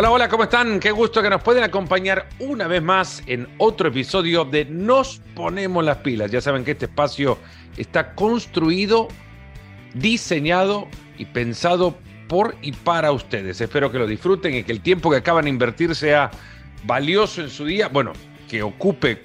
Hola, hola, ¿cómo están? Qué gusto que nos pueden acompañar una vez más en otro episodio de Nos ponemos las pilas. Ya saben que este espacio está construido, diseñado y pensado por y para ustedes. Espero que lo disfruten y que el tiempo que acaban de invertir sea valioso en su día. Bueno, que ocupe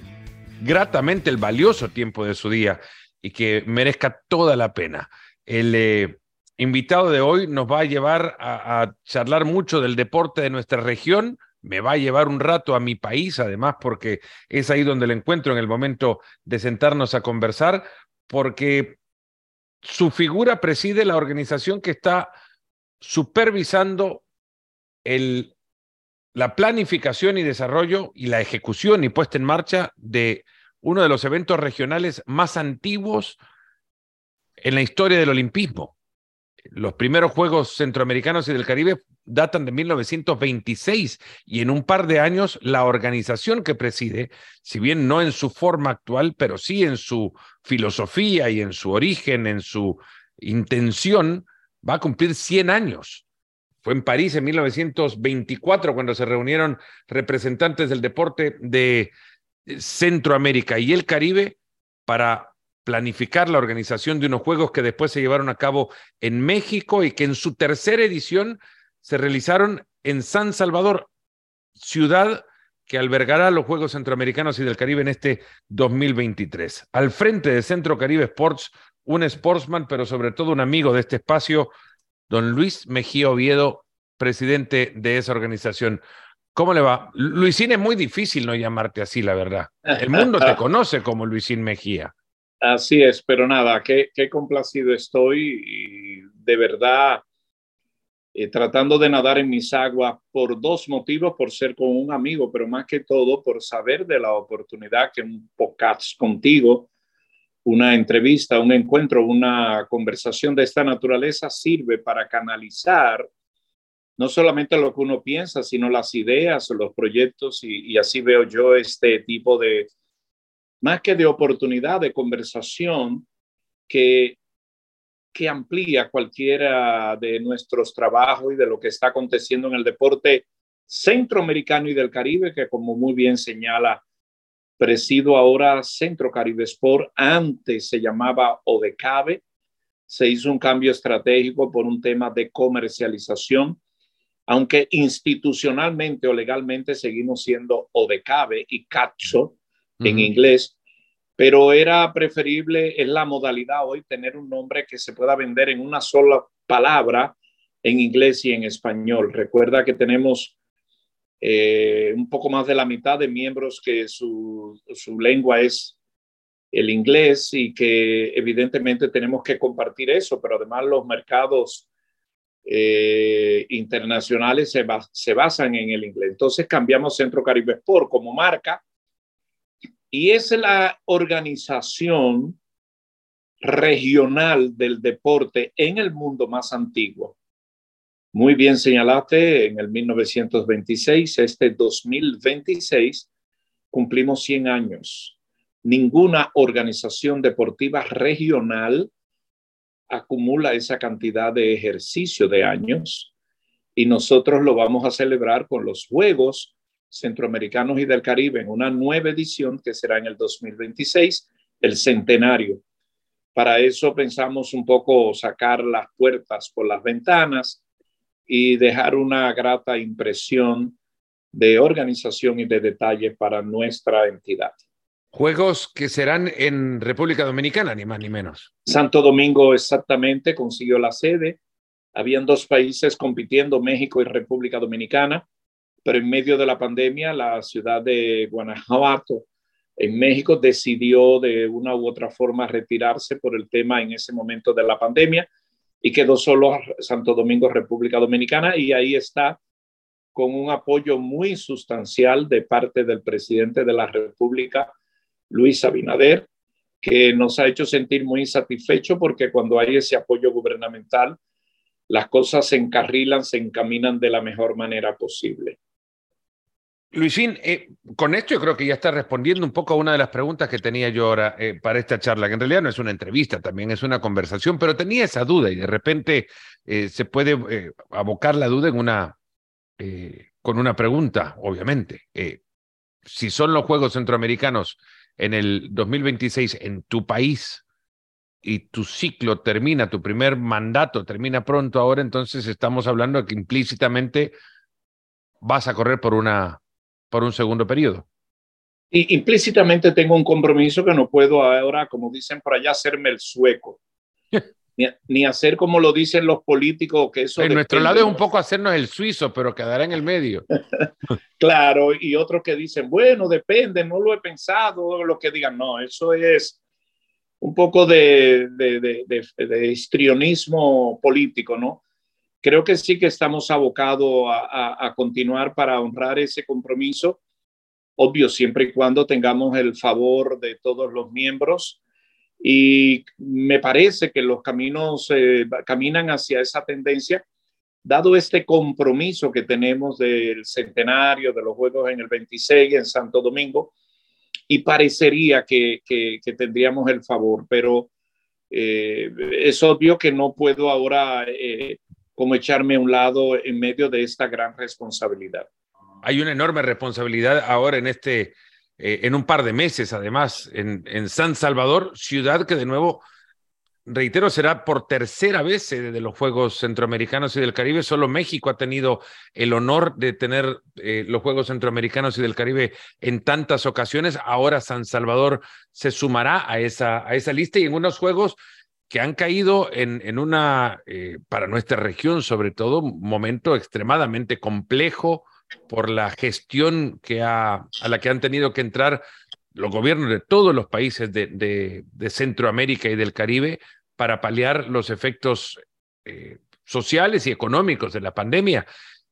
gratamente el valioso tiempo de su día y que merezca toda la pena. El eh, invitado de hoy nos va a llevar a, charlar mucho del deporte de nuestra región. Me va a llevar un rato a mi país, además, porque es ahí donde lo encuentro en el momento de sentarnos a conversar, porque su figura preside la organización que está supervisando la planificación y desarrollo y la ejecución y puesta en marcha de uno de los eventos regionales más antiguos en la historia del olimpismo. Los primeros Juegos Centroamericanos y del Caribe datan de 1926 y en un par de años la organización que preside, si bien no en su forma actual, pero sí en su filosofía y en su origen, en su intención, va a cumplir 100 años. Fue en París en 1924 cuando se reunieron representantes del deporte de Centroamérica y el Caribe para planificar la organización de unos juegos que después se llevaron a cabo en México y que en su tercera edición se realizaron en San Salvador, ciudad que albergará los Juegos Centroamericanos y del Caribe en este 2023. Al frente de Centro Caribe Sports, un sportsman, pero sobre todo un amigo de este espacio, don Luis Mejía Oviedo, presidente de esa organización. ¿Cómo le va? Luisín es muy difícil no llamarte así, la verdad. El mundo te conoce como Luisín Mejía. Así es, pero nada, qué, complacido estoy y de verdad eh, tratando de nadar en mis aguas por dos motivos, por ser con un amigo, pero más que todo por saber de la oportunidad que un podcast contigo, una entrevista, un encuentro, una conversación de esta naturaleza sirve para canalizar no solamente lo que uno piensa, sino las ideas, los proyectos, y así veo yo este tipo de, más que de oportunidad de conversación que, que amplía cualquiera de nuestros trabajos y de lo que está aconteciendo en el deporte centroamericano y del Caribe, que como muy bien señala, presido ahora Centro Caribe Sport, antes se llamaba ODECABE, se hizo un cambio estratégico por un tema de comercialización, aunque institucionalmente o legalmente seguimos siendo ODECABE y CATSO, en inglés, pero era preferible, es la modalidad hoy, tener un nombre que se pueda vender en una sola palabra en inglés y en español. Recuerda que tenemos eh, un poco más de la mitad de miembros que su, su lengua es el inglés y que evidentemente tenemos que compartir eso, pero además los mercados eh, internacionales se, se, basan en el inglés. Entonces cambiamos Centro Caribe Sport como marca y es la organización regional del deporte en el mundo más antiguo. Muy bien señalaste, en el 1926, este 2026, cumplimos 100 años. Ninguna organización deportiva regional acumula esa cantidad de ejercicio de años y nosotros lo vamos a celebrar con los Juegos Centroamericanos y del Caribe en una nueva edición que será en el 2026, el centenario. Para eso pensamos un poco sacar las puertas por las ventanas y dejar una grata impresión de organización y de detalle para nuestra entidad. Juegos que serán en República Dominicana, ni más ni menos. Santo Domingo exactamente consiguió la sede. Habían dos países compitiendo, México y República Dominicana pero en medio de la pandemia la ciudad de Guanajuato en México decidió de una u otra forma retirarse por el tema en ese momento de la pandemia y quedó solo Santo Domingo, República Dominicana, y ahí está con un apoyo muy sustancial de parte del presidente de la República, Luis Abinader, que nos ha hecho sentir muy satisfechos porque cuando hay ese apoyo gubernamental, las cosas se encarrilan, se encaminan de la mejor manera posible. Luisín, eh, con esto yo creo que ya está respondiendo un poco a una de las preguntas que tenía yo ahora eh, para esta charla, que en realidad no es una entrevista, también es una conversación, pero tenía esa duda y de repente eh, se puede abocar la duda con una pregunta, obviamente. Si son los Juegos Centroamericanos en el 2026 en tu país y tu ciclo termina, tu primer mandato termina pronto ahora, entonces estamos hablando de que implícitamente vas a correr por, una, por un segundo periodo. Y implícitamente tengo un compromiso que no puedo ahora, como dicen por allá, hacerme el sueco. ni, hacer como lo dicen los políticos, que eso... En nuestro lado es un poco hacernos el suizo, pero quedará en el medio. claro, y otros que dicen, bueno, depende, no lo he pensado, lo que digan, no, eso es un poco de, de, de, histrionismo político, ¿no? Creo que sí que estamos abocados a, a continuar para honrar ese compromiso, obvio, siempre y cuando tengamos el favor de todos los miembros. Y me parece que los caminos eh, caminan hacia esa tendencia, dado este compromiso que tenemos del centenario de los Juegos en el 26 en Santo Domingo, y parecería que, que, tendríamos el favor, pero eh, es obvio que no puedo ahora eh, como echarme a un lado en medio de esta gran responsabilidad. Hay una enorme responsabilidad ahora en este eh, en un par de meses, además, en, San Salvador, ciudad que de nuevo, reitero, será por tercera vez de los Juegos Centroamericanos y del Caribe. Solo México ha tenido el honor de tener eh, los Juegos Centroamericanos y del Caribe en tantas ocasiones. Ahora San Salvador se sumará a esa, a esa lista y en unos Juegos que han caído en, en una, eh, para nuestra región sobre todo, momento extremadamente complejo, por la gestión que a la que han tenido que entrar los gobiernos de todos los países de, Centroamérica y del Caribe para paliar los efectos eh, sociales y económicos de la pandemia.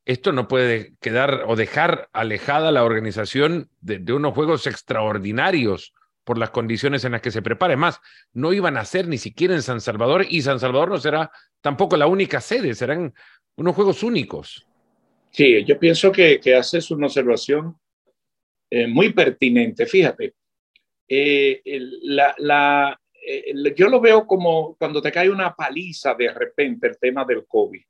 Esto no puede quedar o dejar alejada la organización de, de unos juegos extraordinarios por las condiciones en las que se prepara. Más, no iban a ser ni siquiera en San Salvador y San Salvador no será tampoco la única sede, serán unos juegos únicos. Sí, yo pienso que, que haces una observación eh, muy pertinente. Fíjate, eh, la, la, eh, yo lo veo como cuando te cae una paliza de repente el tema del COVID.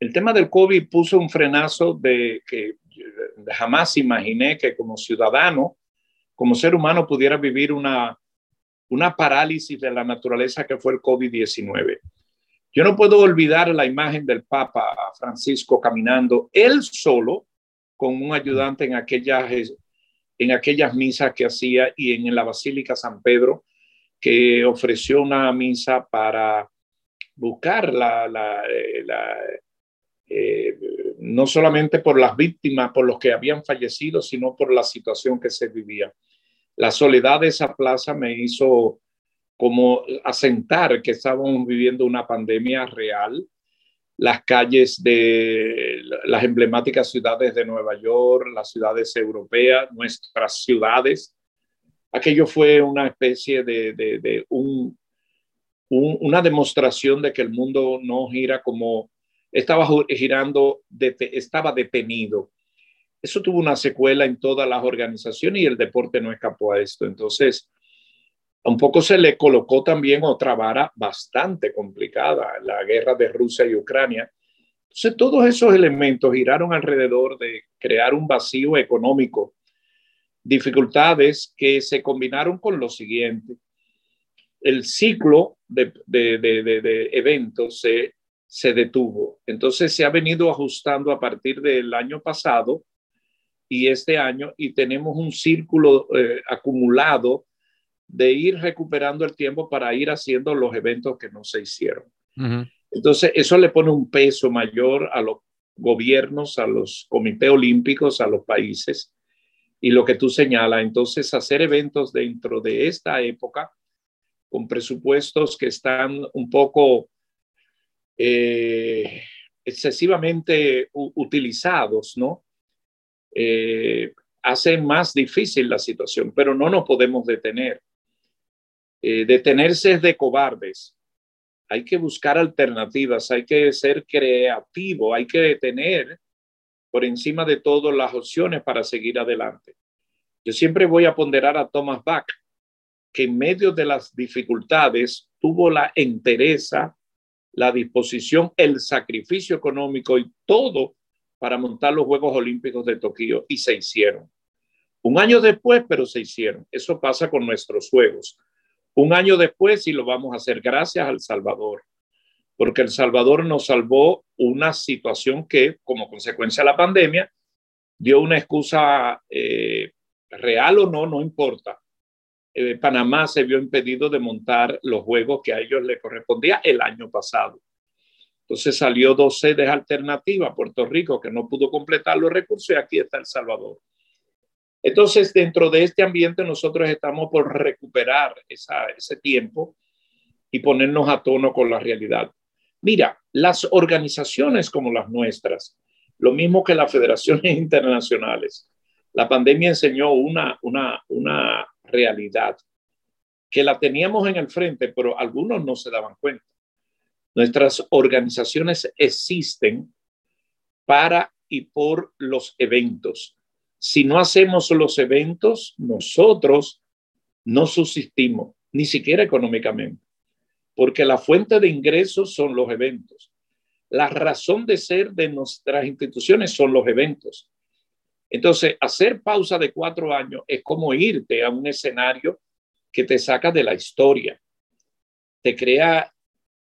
El tema del COVID puso un frenazo de que jamás imaginé que como ciudadano, como ser humano, pudiera vivir una, una parálisis de la naturaleza que fue el COVID-19. Yo no puedo olvidar la imagen del Papa Francisco caminando él solo con un ayudante en aquellas, en aquellas misas que hacía y en la Basílica San Pedro, que ofreció una misa para buscar la, eh, eh, no solamente por las víctimas, por los que habían fallecido, sino por la situación que se vivía. La soledad de esa plaza me hizo como asentar que estábamos viviendo una pandemia real. Las calles de las emblemáticas ciudades de Nueva York, las ciudades europeas, nuestras ciudades, aquello fue una especie de, un, una demostración de que el mundo no gira como estaba girando, estaba detenido. Eso tuvo una secuela en todas las organizaciones y el deporte no escapó a esto. Entonces, un poco se le colocó también otra vara bastante complicada, la guerra de Rusia y Ucrania. Entonces, todos esos elementos giraron alrededor de crear un vacío económico, dificultades que se combinaron con lo siguiente. El ciclo de, eventos se, se detuvo. Entonces, se ha venido ajustando a partir del año pasado y este año y tenemos un círculo eh, acumulado de ir recuperando el tiempo para ir haciendo los eventos que no se hicieron. Entonces, eso le pone un peso mayor a los gobiernos, a los comités olímpicos, a los países. Y lo que tú señalas, entonces, hacer eventos dentro de esta época con presupuestos que están un poco eh, excesivamente utilizados, ¿no? Eh, hace más difícil la situación, pero no nos podemos detener. Eh, detenerse es de cobardes. Hay que buscar alternativas, hay que ser creativo, hay que detener por encima de todo las opciones para seguir adelante. Yo siempre voy a ponderar a Thomas Bach, que en medio de las dificultades tuvo la entereza, la disposición, el sacrificio económico y todo para montar los Juegos Olímpicos de Tokio y se hicieron. Un año después, pero se hicieron. Eso pasa con nuestros Juegos. Un año después y lo vamos a hacer gracias al Salvador, porque El Salvador nos salvó una situación que, como consecuencia de la pandemia, dio una excusa eh, real o no, no importa. Eh, Panamá se vio impedido de montar los juegos que a ellos le correspondía el año pasado. Entonces salió dos sedes alternativas, Puerto Rico, que no pudo completar los recursos, y aquí está El Salvador. Entonces, dentro de este ambiente, nosotros estamos por recuperar ese tiempo y ponernos a tono con la realidad. Mira, las organizaciones como las nuestras, lo mismo que las federaciones internacionales, la pandemia enseñó una, una, una realidad que la teníamos en el frente, pero algunos no se daban cuenta. Nuestras organizaciones existen para y por los eventos. Si no hacemos los eventos, nosotros no subsistimos, ni siquiera económicamente, porque la fuente de ingresos son los eventos. La razón de ser de nuestras instituciones son los eventos. Entonces, hacer pausa de cuatro años es como irte a un escenario que te saca de la historia, te crea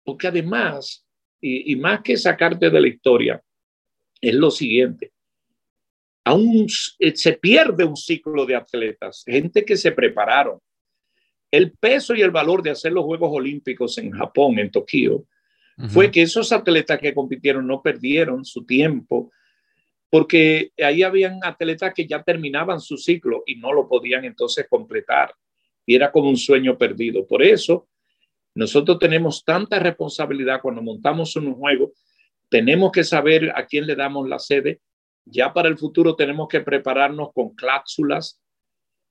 porque además, y, más que sacarte de la historia, es lo siguiente. Aún eh, se pierde un ciclo de atletas, gente que se prepararon. El peso y el valor de hacer los Juegos Olímpicos en Japón, en Tokio, fue que esos atletas que compitieron no perdieron su tiempo, porque ahí habían atletas que ya terminaban su ciclo y no lo podían entonces completar. Y era como un sueño perdido. Por eso, nosotros tenemos tanta responsabilidad cuando montamos un juego, tenemos que saber a quién le damos la sede. Ya para el futuro tenemos que prepararnos con cláusulas,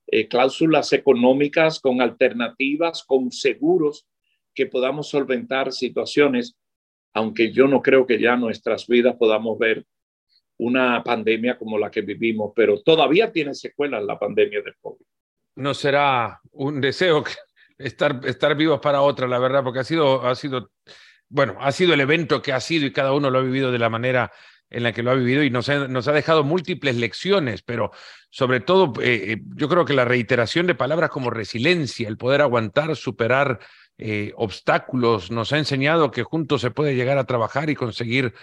eh, cláusulas económicas, con alternativas, con seguros que podamos solventar situaciones, aunque yo no creo que ya nuestras vidas podamos ver una pandemia como la que vivimos, pero todavía tiene secuelas la pandemia del COVID. No será un deseo estar, estar vivos para otra, la verdad, porque ha sido, ha sido, bueno, ha sido el evento que ha sido y cada uno lo ha vivido de la manera en la que lo ha vivido y nos ha, nos ha dejado múltiples lecciones, pero sobre todo eh, eh, yo creo que la reiteración de palabras como resiliencia, el poder aguantar, superar eh, obstáculos, nos ha enseñado que juntos se puede llegar a trabajar y conseguir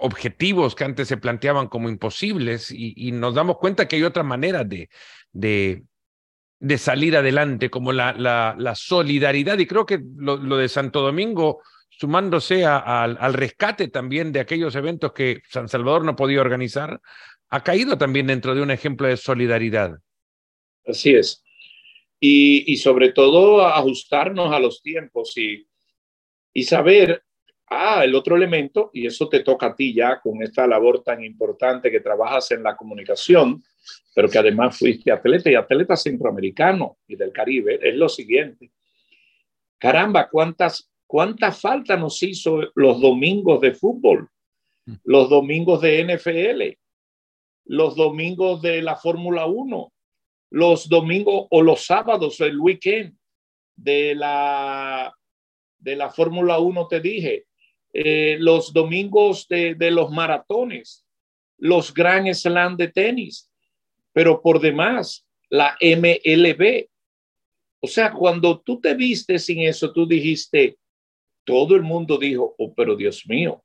objetivos que antes se planteaban como imposibles y, nos damos cuenta que hay otra manera de, de, salir adelante, como la, la, solidaridad. Y creo que lo, de Santo Domingo, sumándose al rescate también de aquellos eventos que San Salvador no podía organizar, ha caído también dentro de un ejemplo de solidaridad. Así es. Y, y sobre todo ajustarnos a los tiempos y, y saber Ah, el otro elemento, y eso te toca a ti ya con esta labor tan importante que trabajas en la comunicación, pero que además fuiste atleta y atleta centroamericano y del Caribe, es lo siguiente. Caramba, ¿cuántas, cuánta falta nos hizo los domingos de fútbol, los domingos de NFL, los domingos de la Fórmula 1, los domingos o los sábados, el weekend de la, de la Fórmula 1, te dije, eh, los domingos de, los maratones, los Grand Slam de tenis, pero por demás, la MLB. O sea, cuando tú te viste sin eso, tú dijiste, todo el mundo dijo, oh, pero Dios mío,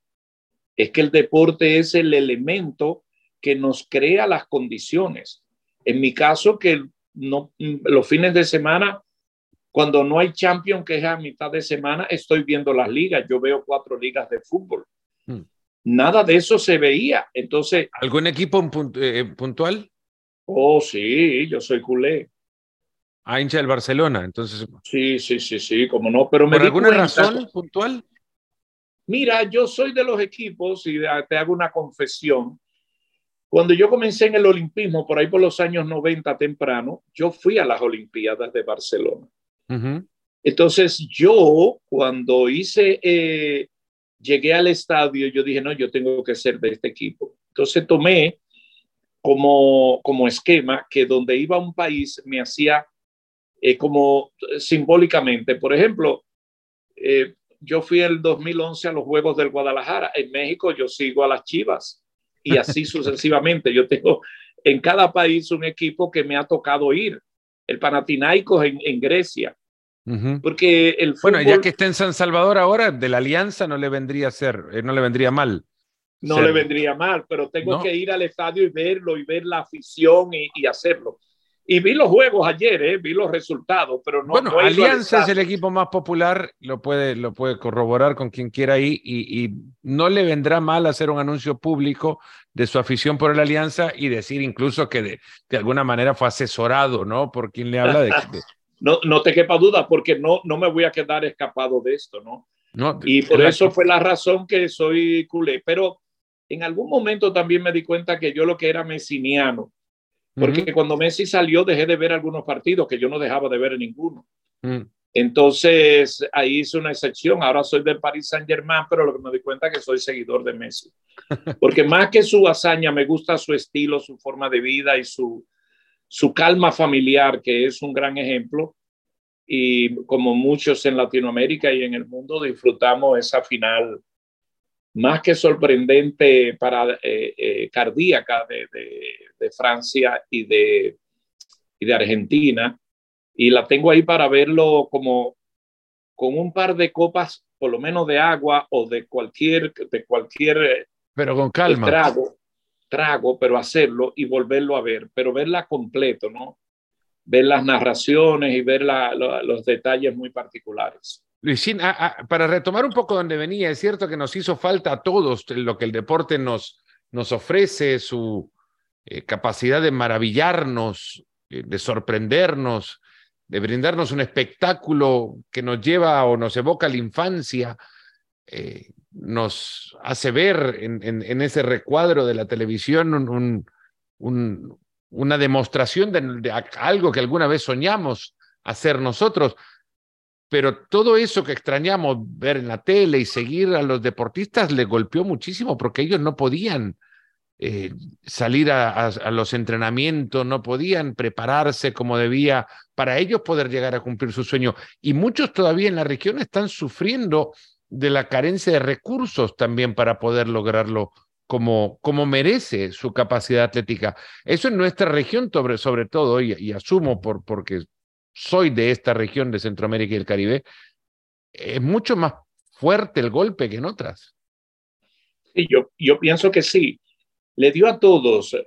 es que el deporte es el elemento que nos crea las condiciones. En mi caso, que no, los fines de semana cuando no hay champion que es a mitad de semana, estoy viendo las ligas. Yo veo cuatro ligas de fútbol. Hmm. Nada de eso se veía. Entonces. ¿Algún equipo eh, puntual? Oh, sí, yo soy culé. Ah, hincha del Barcelona, entonces. Sí, sí, sí, sí, como no, pero me ¿Por alguna razón puntual? Mira, yo soy de los equipos y te hago una confesión. Cuando yo comencé en el olimpismo, por ahí por los años 90 temprano, yo fui a las Olimpiadas de Barcelona. Entonces yo cuando hice, eh, llegué al estadio, yo dije, no, yo tengo que ser de este equipo. Entonces tomé como, como esquema que donde iba un país me hacía eh, como simbólicamente, por ejemplo, eh, yo fui el 2011 a los Juegos del Guadalajara. En México yo sigo a las Chivas y así sucesivamente. Yo tengo en cada país un equipo que me ha tocado ir. El Panathinaikos en, en Grecia. Porque el Bueno, ya que está en San Salvador ahora, de la Alianza no le vendría a ser, eh, no le vendría mal. No le vendría mal, pero tengo que ir al estadio y verlo y ver la afición y hacerlo. Y vi los juegos ayer, ¿eh? vi los resultados, pero no. Bueno, Alianza es el equipo más popular, lo puede, lo puede corroborar con quien quiera ahí, y, y, no le vendrá mal hacer un anuncio público de su afición por el Alianza y decir incluso que de, de alguna manera fue asesorado, ¿no? Por quien le habla de. no, no te quepa duda, porque no, no me voy a quedar escapado de esto, ¿no? no y por eso fue la razón que soy culé. Pero en algún momento también me di cuenta que yo lo que era mesiniano porque cuando Messi salió dejé de ver algunos partidos que yo no dejaba de ver ninguno. Mm. Entonces ahí hice una excepción. Ahora soy del Paris Saint Germain, pero lo que me di cuenta es que soy seguidor de Messi. Porque más que su hazaña, me gusta su estilo, su forma de vida y su, su calma familiar, que es un gran ejemplo. Y como muchos en Latinoamérica y en el mundo, disfrutamos esa final más que sorprendente para eh, eh, cardíaca de, de, Francia y de, y de Argentina. Y la tengo ahí para verlo como con un par de copas, por lo menos de agua o de cualquier, de cualquier eh, pero con calma. trago, trago, pero hacerlo y volverlo a ver, pero verla completo, ¿no? Ver las narraciones y ver la, los detalles muy particulares. Luisín, para retomar un poco donde venía, es cierto que nos hizo falta a todos lo que el deporte nos, nos ofrece, su eh, capacidad de maravillarnos, eh, de sorprendernos, de brindarnos un espectáculo que nos lleva o nos evoca la infancia, eh, nos hace ver en, ese recuadro de la televisión una demostración de algo que alguna vez soñamos hacer nosotros pero todo eso que extrañamos ver en la tele y seguir a los deportistas le golpeó muchísimo porque ellos no podían eh, salir a, los entrenamientos, no podían prepararse como debía para ellos poder llegar a cumplir su sueño. Y muchos todavía en la región están sufriendo de la carencia de recursos también para poder lograrlo como, como merece su capacidad atlética. Eso en nuestra región sobre, sobre todo, y, y asumo por, porque soy de esta región de Centroamérica y el Caribe, es mucho más fuerte el golpe que en otras. Sí, yo, yo pienso que sí. Le dio a todos,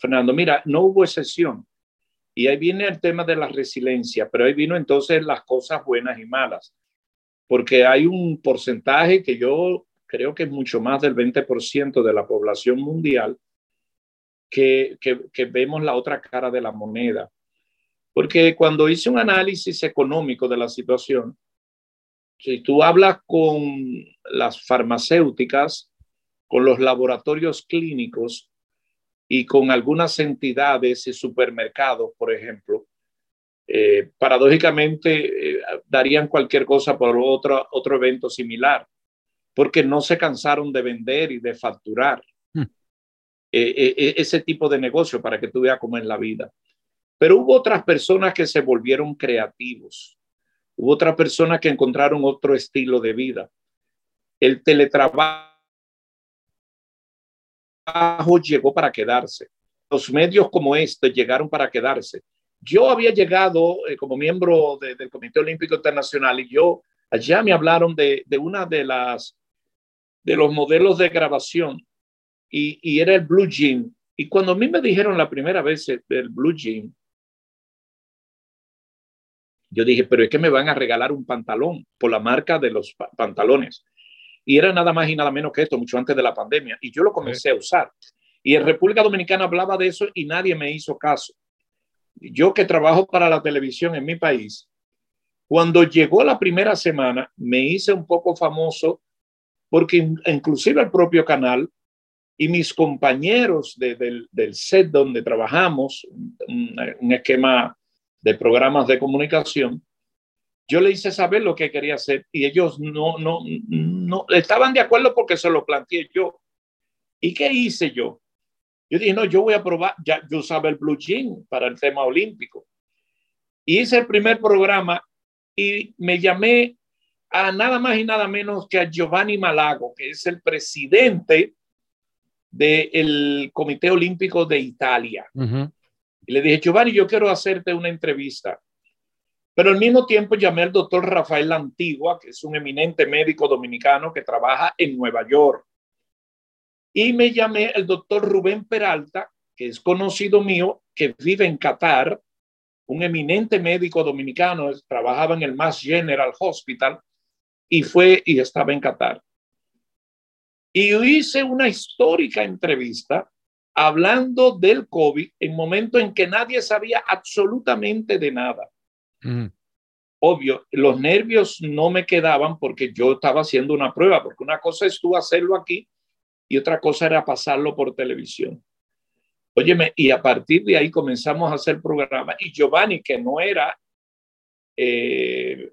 Fernando. Mira, no hubo excepción. Y ahí viene el tema de la resiliencia, pero ahí vino entonces las cosas buenas y malas. Porque hay un porcentaje que yo creo que es mucho más del 20% de la población mundial que, que vemos la otra cara de la moneda porque cuando hice un análisis económico de la situación, si tú hablas con las farmacéuticas, con los laboratorios clínicos y con algunas entidades y supermercados, por ejemplo, eh, paradójicamente eh, darían cualquier cosa por otro, otro evento similar, porque no se cansaron de vender y de facturar hmm. eh, ese tipo de negocio para que tú veas cómo es la vida. Pero hubo otras personas que se volvieron creativos. Hubo otras personas que encontraron otro estilo de vida. El teletrabajo llegó para quedarse. Los medios como este llegaron para quedarse. Yo había llegado eh, como miembro del Comité Olímpico Internacional y yo allá me hablaron de, una de las de los modelos de grabación y, y, era el Blue Jean. Y cuando a mí me dijeron la primera vez del Blue Jean, yo dije, pero es que me van a regalar un pantalón por la marca de los pantalones. Y era nada más y nada menos que esto, mucho antes de la pandemia. Y yo lo comencé a usar. Y en República Dominicana hablaba de eso y nadie me hizo caso. Yo que trabajo para la televisión en mi país, cuando llegó la primera semana, me hice un poco famoso porque inclusive el propio canal y mis compañeros del, del, set donde trabajamos, un, un esquema de programas de comunicación, yo le hice saber lo que quería hacer y ellos no, no, no estaban de acuerdo porque se lo planteé yo. ¿Y qué hice yo? Yo dije, no, yo voy a probar, ya yo usaba el Blue Jean para el tema olímpico. hice el primer programa y me llamé a nada más y nada menos que a Giovanni Malago, que es el presidente del Comité Olímpico de Italia. Y le dije, Giovanni, yo quiero hacerte una entrevista. Pero al mismo tiempo llamé al doctor Rafael Antigua, que es un eminente médico dominicano que trabaja en Nueva York. Y me llamé al doctor Rubén Peralta, que es conocido mío, que vive en Qatar, un eminente médico dominicano, trabajaba en el Mass General Hospital y fue y estaba en Qatar. Y hice una histórica entrevista hablando del COVID en momento en que nadie sabía absolutamente de nada. Obvio, los nervios no me quedaban porque yo estaba haciendo una prueba, porque una cosa es tú hacerlo aquí y otra cosa era pasarlo por televisión. Óyeme, y a partir de ahí comenzamos a hacer programas y Giovanni, que no era eh,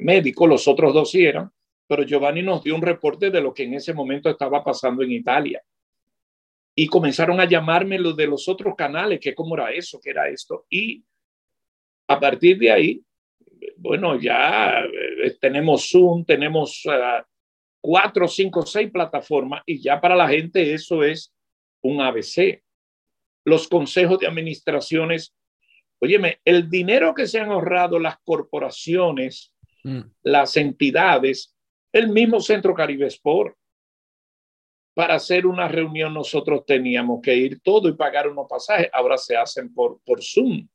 médico, los otros dos sí eran, pero Giovanni nos dio un reporte de lo que en ese momento estaba pasando en Italia. Y comenzaron a llamarme los de los otros canales, que cómo era eso, qué era esto. Y a partir de ahí, bueno, ya eh, tenemos Zoom, tenemos uh, cuatro, cinco, seis plataformas y ya para la gente eso es un ABC. Los consejos de administraciones Óyeme, el dinero que se han ahorrado las corporaciones, mm. las entidades, el mismo Centro Caribe Sport, para hacer una reunión nosotros teníamos que ir todo y pagar unos pasajes, ahora se hacen por, por Zoom.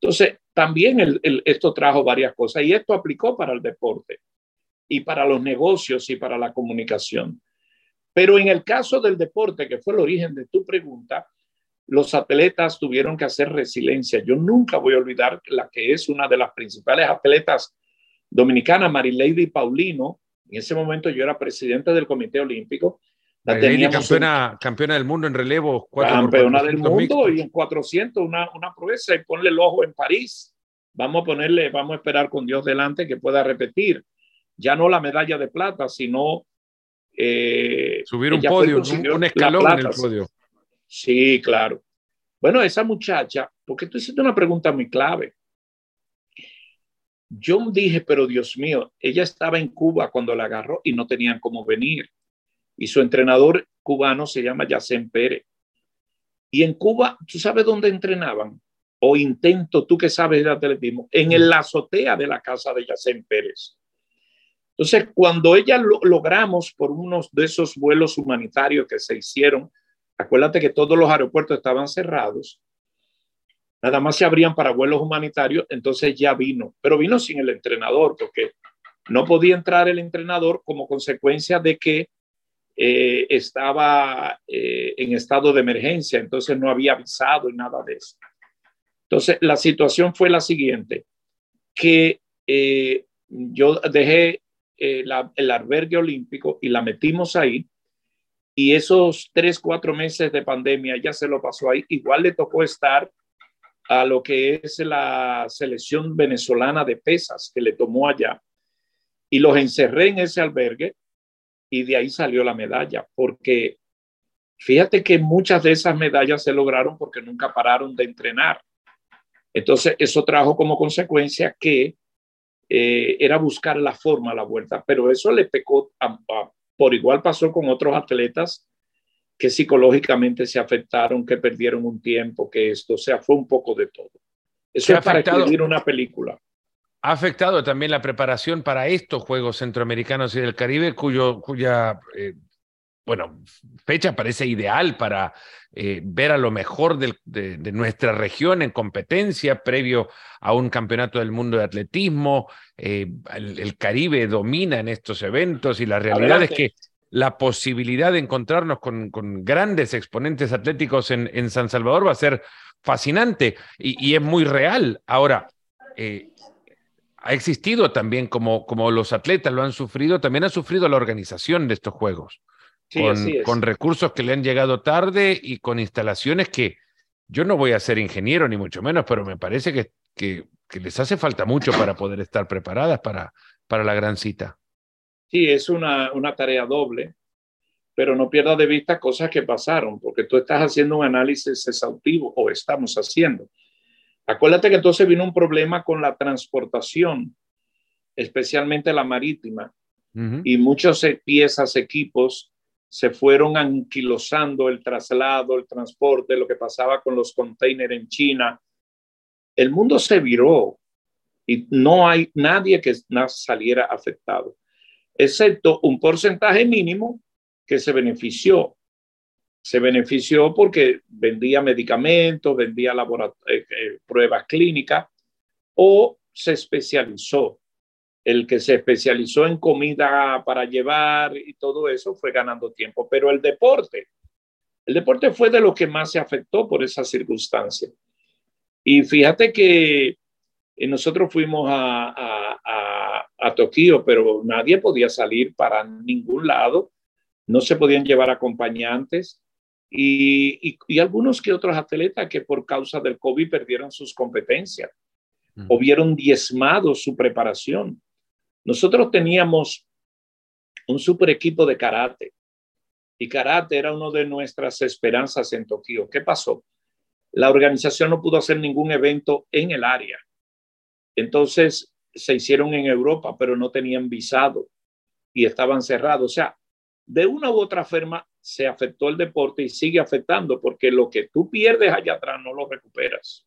Entonces, también esto trajo varias cosas y esto aplicó para el deporte y para los negocios y para la comunicación. Pero en el caso del deporte, que fue el origen de tu pregunta, los atletas tuvieron que hacer resiliencia. Yo nunca voy a olvidar la que es una de las principales atletas dominicanas, Marilady Paulino. En ese momento yo era presidente del Comité Olímpico. La campeona, campeona del mundo en relevo. Campeona del mundo y en 400, una, una proeza. Y ponle el ojo en París. Vamos a ponerle, vamos a esperar con Dios delante que pueda repetir. Ya no la medalla de plata, sino... Eh, Subir un podio, un, escalón en el podio. Sí, claro. Bueno, esa muchacha, porque tú hiciste una pregunta muy clave. Yo dije, pero Dios mío, ella estaba en Cuba cuando la agarró y no tenían cómo venir. Y su entrenador cubano se llama Yacén Pérez. Y en Cuba, ¿tú sabes dónde entrenaban? O intento, tú que sabes de atletismo, en el, la azotea de la casa de Yacén Pérez. Entonces, cuando ella lo, logramos por unos de esos vuelos humanitarios que se hicieron Acuérdate que todos los aeropuertos estaban cerrados. Nada más se abrían para vuelos humanitarios, entonces ya vino, pero vino sin el entrenador porque no podía entrar el entrenador como consecuencia de que eh, estaba eh, en estado de emergencia, entonces no había avisado y nada de eso. Entonces la situación fue la siguiente, que eh, yo dejé el albergue olímpico y la metimos ahí y esos tres, cuatro meses de pandemia ya se lo pasó ahí. Igual le tocó estar a lo que es la selección venezolana de pesas que le tomó allá. Y los encerré en ese albergue y de ahí salió la medalla, porque fíjate que muchas de esas medallas se lograron porque nunca pararon de entrenar. Entonces, eso trajo como consecuencia que eh, era buscar la forma, la vuelta, pero eso le pecó a, por igual pasó con otros atletas que psicológicamente se afectaron, que perdieron un tiempo, que esto, o sea, fue un poco de todo. Eso es para escribir una película. Ha afectado también la preparación para estos Juegos Centroamericanos y del Caribe, cuyo, cuya eh, bueno, fecha parece ideal para eh, ver a lo mejor de, nuestra región en competencia previo a un campeonato del mundo de atletismo. Eh, el, Caribe domina en estos eventos y la realidad es que la posibilidad de encontrarnos con, grandes exponentes atléticos en, San Salvador va a ser fascinante y, es muy real. Ahora, eh, ha existido también, como, como los atletas lo han sufrido, también ha sufrido la organización de estos Juegos con, recursos que le han llegado tarde y con instalaciones que yo no voy a ser ingeniero ni mucho menos, pero me parece que, que, les hace falta mucho para poder estar preparadas para, para la gran cita. Sí, es una, una tarea doble, pero no pierdas de vista cosas que pasaron, porque tú estás haciendo un análisis exhaustivo o estamos haciendo. Acuérdate que entonces vino un problema con la transportación especialmente la marítima, y muchas piezas, equipos se fueron anquilosando el traslado, el transporte, lo que pasaba con los containers en China. El mundo se viró y no hay nadie que saliera afectado, excepto un porcentaje mínimo que se benefició. Se benefició porque vendía medicamentos, vendía eh, eh, pruebas clínicas o se especializó el que se especializó en comida para llevar y todo eso fue ganando tiempo, pero el deporte, el deporte fue de lo que más se afectó por esa circunstancia. Y fíjate que eh, nosotros fuimos a, a, a, Tokio, pero nadie podía salir para ningún lado, no se podían llevar acompañantes y, y, algunos que otros atletas que por causa del COVID perdieron sus competencias o vieron diezmado su preparación. Nosotros teníamos un super equipo de karate y karate era una de nuestras esperanzas en Tokio. ¿Qué pasó? La organización no pudo hacer ningún evento en el área. Entonces se hicieron en Europa, pero no tenían visado y estaban cerrados. O sea, de una u otra forma se afectó el deporte y sigue afectando porque lo que tú pierdes allá atrás no lo recuperas.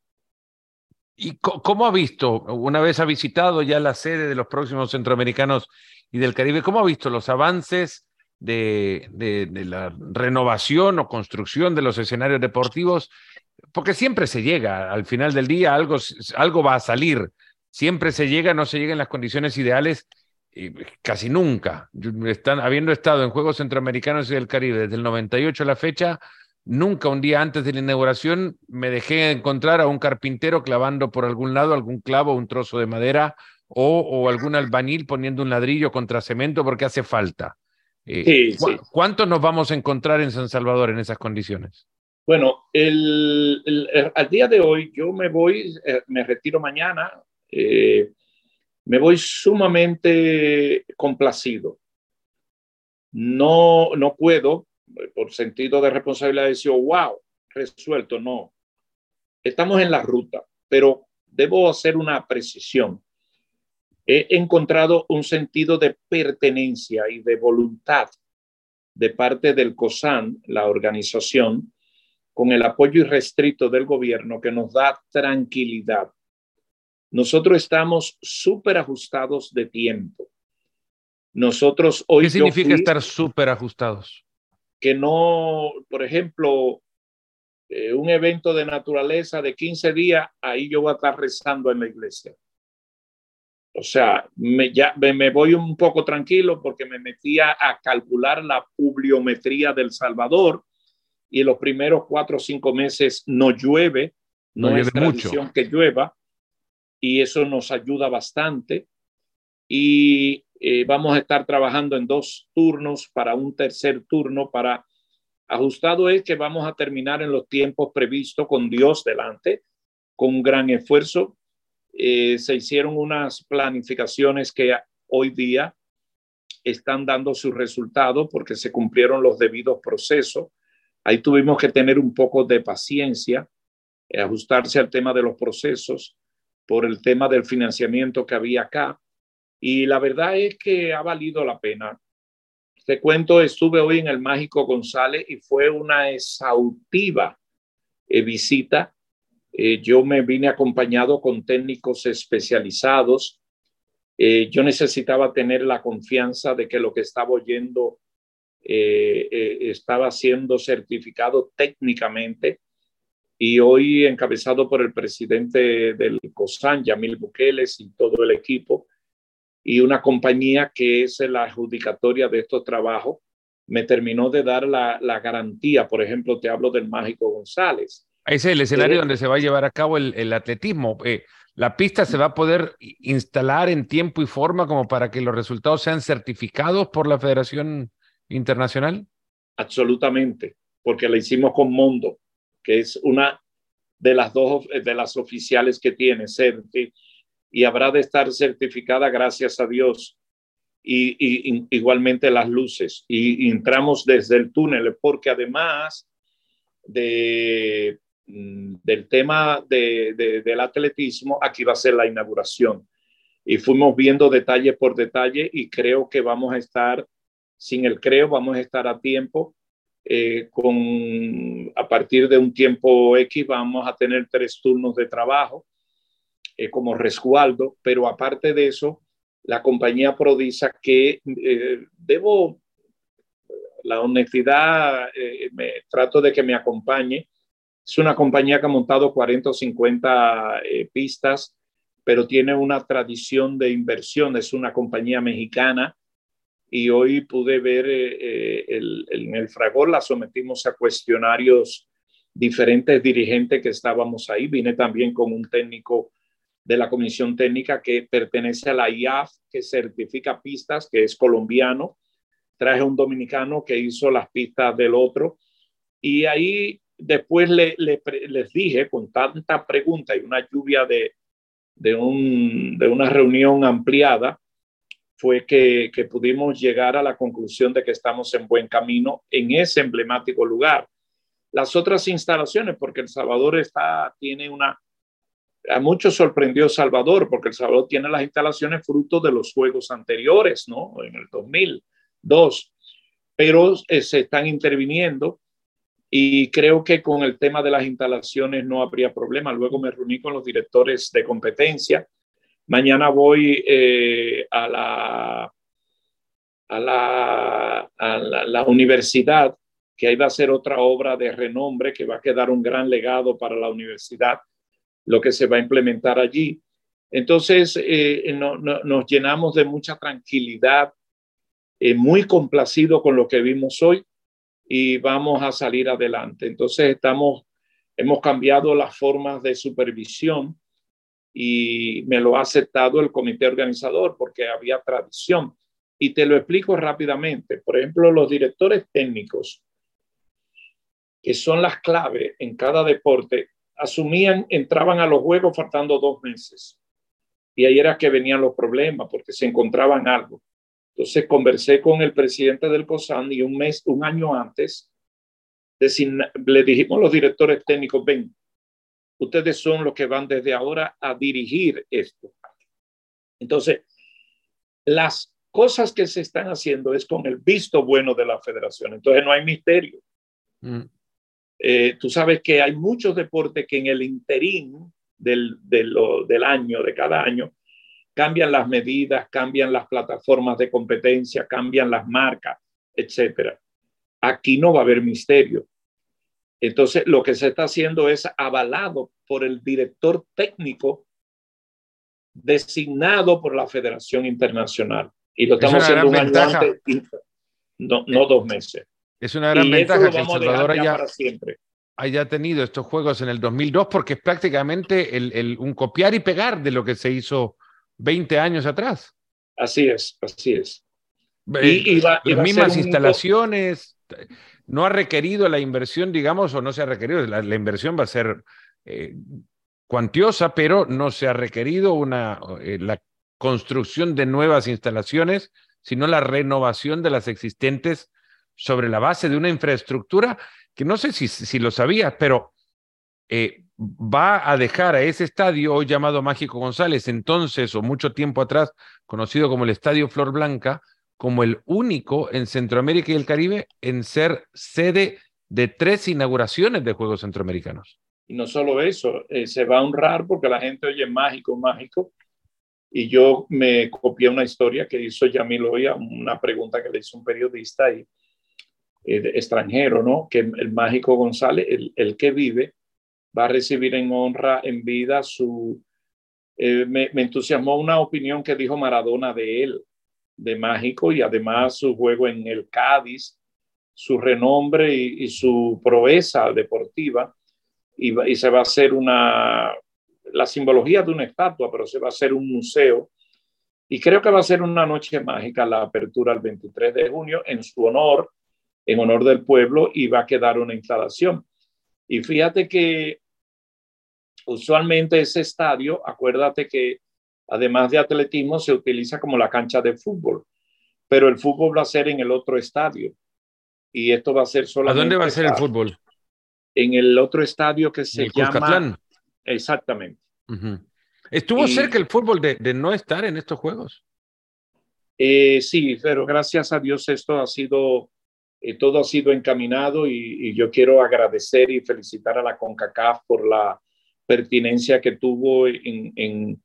¿Y cómo ha visto, una vez ha visitado ya la sede de los próximos centroamericanos y del Caribe, cómo ha visto los avances de, de, la renovación o construcción de los escenarios deportivos? Porque siempre se llega, al final del día algo, algo va a salir, siempre se llega, no se llega en las condiciones ideales, y casi nunca. Están, habiendo estado en Juegos Centroamericanos y del Caribe desde el 98 a la fecha, Nunca un día antes de la inauguración me dejé encontrar a un carpintero clavando por algún lado algún clavo, un trozo de madera o, algún albañil poniendo un ladrillo contra cemento porque hace falta. Eh, ¿Cuántos nos vamos a encontrar en San Salvador en esas condiciones? Bueno, el, al día de hoy yo me voy, eh, me retiro mañana, eh, me voy sumamente complacido. No, no puedo por sentido de responsabilidad, decir, wow, resuelto. No, estamos en la ruta, pero debo hacer una precisión. He encontrado un sentido de pertenencia y de voluntad de parte del COSAN, la organización, con el apoyo irrestricto del gobierno que nos da tranquilidad. Nosotros estamos súper ajustados de tiempo. Nosotros hoy... ¿Qué significa estar súper ajustados? que no, por ejemplo, eh, un evento de naturaleza de 15 días, ahí yo voy a estar rezando en la iglesia. O sea, me, ya, me, voy un poco tranquilo porque me metía a calcular la pluviometría del Salvador y los primeros cuatro o cinco meses no llueve, no, no es tradición que llueva y eso nos ayuda bastante. Y eh, vamos a estar trabajando en dos turnos para un tercer turno para ajustado es que vamos a terminar en los tiempos previstos con Dios delante, con gran esfuerzo. Eh, se hicieron unas planificaciones que hoy día están dando sus resultados porque se cumplieron los debidos procesos. Ahí tuvimos que tener un poco de paciencia, eh, ajustarse al tema de los procesos por el tema del financiamiento que había acá y la verdad es que ha valido la pena. Te cuento, estuve hoy en el Mágico González y fue una exhaustiva eh, visita. Eh, yo me vine acompañado con técnicos especializados. Eh, yo necesitaba tener la confianza de que lo que estaba oyendo estaba siendo certificado técnicamente. Y hoy, encabezado por el presidente del COSAN, Yamil Bukeles y todo el equipo, y una compañía que es la adjudicatoria de estos trabajos me terminó de dar la, garantía. Por ejemplo, te hablo del Mágico González. Ese es el escenario eh, donde se va a llevar a cabo el, atletismo. Eh, ¿La pista se va a poder instalar en tiempo y forma como para que los resultados sean certificados por la Federación Internacional? Absolutamente, porque la hicimos con Mondo, que es una de las dos de las oficiales que tiene, CERTI, y habrá de estar certificada gracias a Dios. Y, igualmente las luces. Y, entramos desde el túnel, porque además de, mm, del tema de, del atletismo, aquí va a ser la inauguración. y fuimos viendo detalle por detalle y creo que vamos a estar, sin el creo, vamos a estar a tiempo. Eh, con a partir de un tiempo X vamos a tener tres turnos de trabajo eh, como resguardo, pero aparte de eso, la compañía Prodisa que eh, debo, la honestidad, me, trato de que me acompañe. Es una compañía que ha montado 40 o 50 pistas pero tiene una tradición de inversión, es una compañía mexicana y hoy pude ver eh, eh, en el Fragor, la sometimos a cuestionarios diferentes dirigentes que estábamos ahí. Vine también con un técnico de la comisión técnica que pertenece a la IAF, que certifica pistas, que es colombiano. Traje un dominicano que hizo las pistas del otro. Y ahí después le, les dije, con tanta pregunta y una lluvia de, de, un, de una reunión ampliada fue que, pudimos llegar a la conclusión de que estamos en buen camino en ese emblemático lugar. Las otras instalaciones, porque El Salvador está, tiene una... A muchos sorprendió Salvador, porque El Salvador tiene las instalaciones fruto de los juegos anteriores, ¿no? En el 2002, pero eh, se están interviniendo y creo que con el tema de las instalaciones no habría problema. Luego me reuní con los directores de competencia. Mañana voy eh, a, la, a, la, a la, universidad, que ahí va a ser otra obra de renombre que va a quedar un gran legado para la universidad, lo que se va a implementar allí. Entonces, eh, nos llenamos de mucha tranquilidad, eh, muy complacido con lo que vimos hoy y vamos a salir adelante. Entonces estamos, hemos cambiado las formas de supervisión y me lo ha aceptado el comité organizador porque había tradición. Y te lo explico rápidamente. Por ejemplo, los directores técnicos, que son las claves en cada deporte, asumían, entraban a los juegos faltando dos meses. Y ahí era que venían los problemas porque se encontraban algo. Entonces conversé con el presidente del COSAN y un mes, un año antes, le dijimos a los directores técnicos, ven, ustedes son los que van desde ahora a dirigir esto. Entonces, las cosas que se están haciendo es con el visto bueno de la federación. Entonces, no hay misterio. Mm. Eh, tú sabes que hay muchos deportes que en el interín del, del año, de cada año, cambian las medidas, cambian las plataformas de competencia, cambian las marcas, etcétera. Aquí no va a haber misterio. Entonces, lo que se está haciendo es avalado por el director técnico designado por la Federación Internacional. Y lo estamos haciendo un año antes, no, no, dos meses. Es una gran ventaja que El Salvador haya, haya, tenido estos juegos en el 2002 porque es prácticamente el, un copiar y pegar de lo que se hizo 20 años atrás. Así es, así es. Y, las mismas instalaciones, no ha requerido la inversión, digamos, o no se ha requerido, la, inversión va a ser eh, cuantiosa, pero no se ha requerido una, eh, la construcción de nuevas instalaciones, sino la renovación de las existentes sobre la base de una infraestructura que no sé si, si lo sabías, pero eh, va a dejar a ese estadio hoy llamado Mágico González, entonces o mucho tiempo atrás conocido como el Estadio Flor Blanca, como el único en Centroamérica y el Caribe en ser sede de tres inauguraciones de Juegos Centroamericanos. Y no solo eso, eh, se va a honrar porque la gente oye mágico, mágico. Y yo me copié una historia que hizo Yamil hoy una pregunta que le hizo un periodista y, eh, extranjero, ¿no? Que el mágico González, el, el que vive, va a recibir en honra, en vida, su... Eh, me, entusiasmó una opinión que dijo Maradona de él, de Mágico, y además su juego en el Cádiz, su renombre y, su proeza deportiva, y, y, se va a hacer una, la simbología de una estatua, pero se va a hacer un museo. Y creo que va a ser una noche mágica la apertura el 23 de junio en su honor, en honor del pueblo, y va a quedar una instalación. Y fíjate que usualmente ese estadio, acuérdate que además de atletismo se utiliza como la cancha de fútbol, pero el fútbol va a ser en el otro estadio. Y esto va a ser solamente... ¿A dónde va a ser el fútbol? En el otro estadio que se llama... Cuscatlán. Exactamente. ¿Estuvo cerca el fútbol de, no estar en estos juegos? Eh, sí, pero gracias a Dios esto ha sido, eh, todo ha sido encaminado y, yo quiero agradecer y felicitar a la CONCACAF por la pertinencia que tuvo en, en,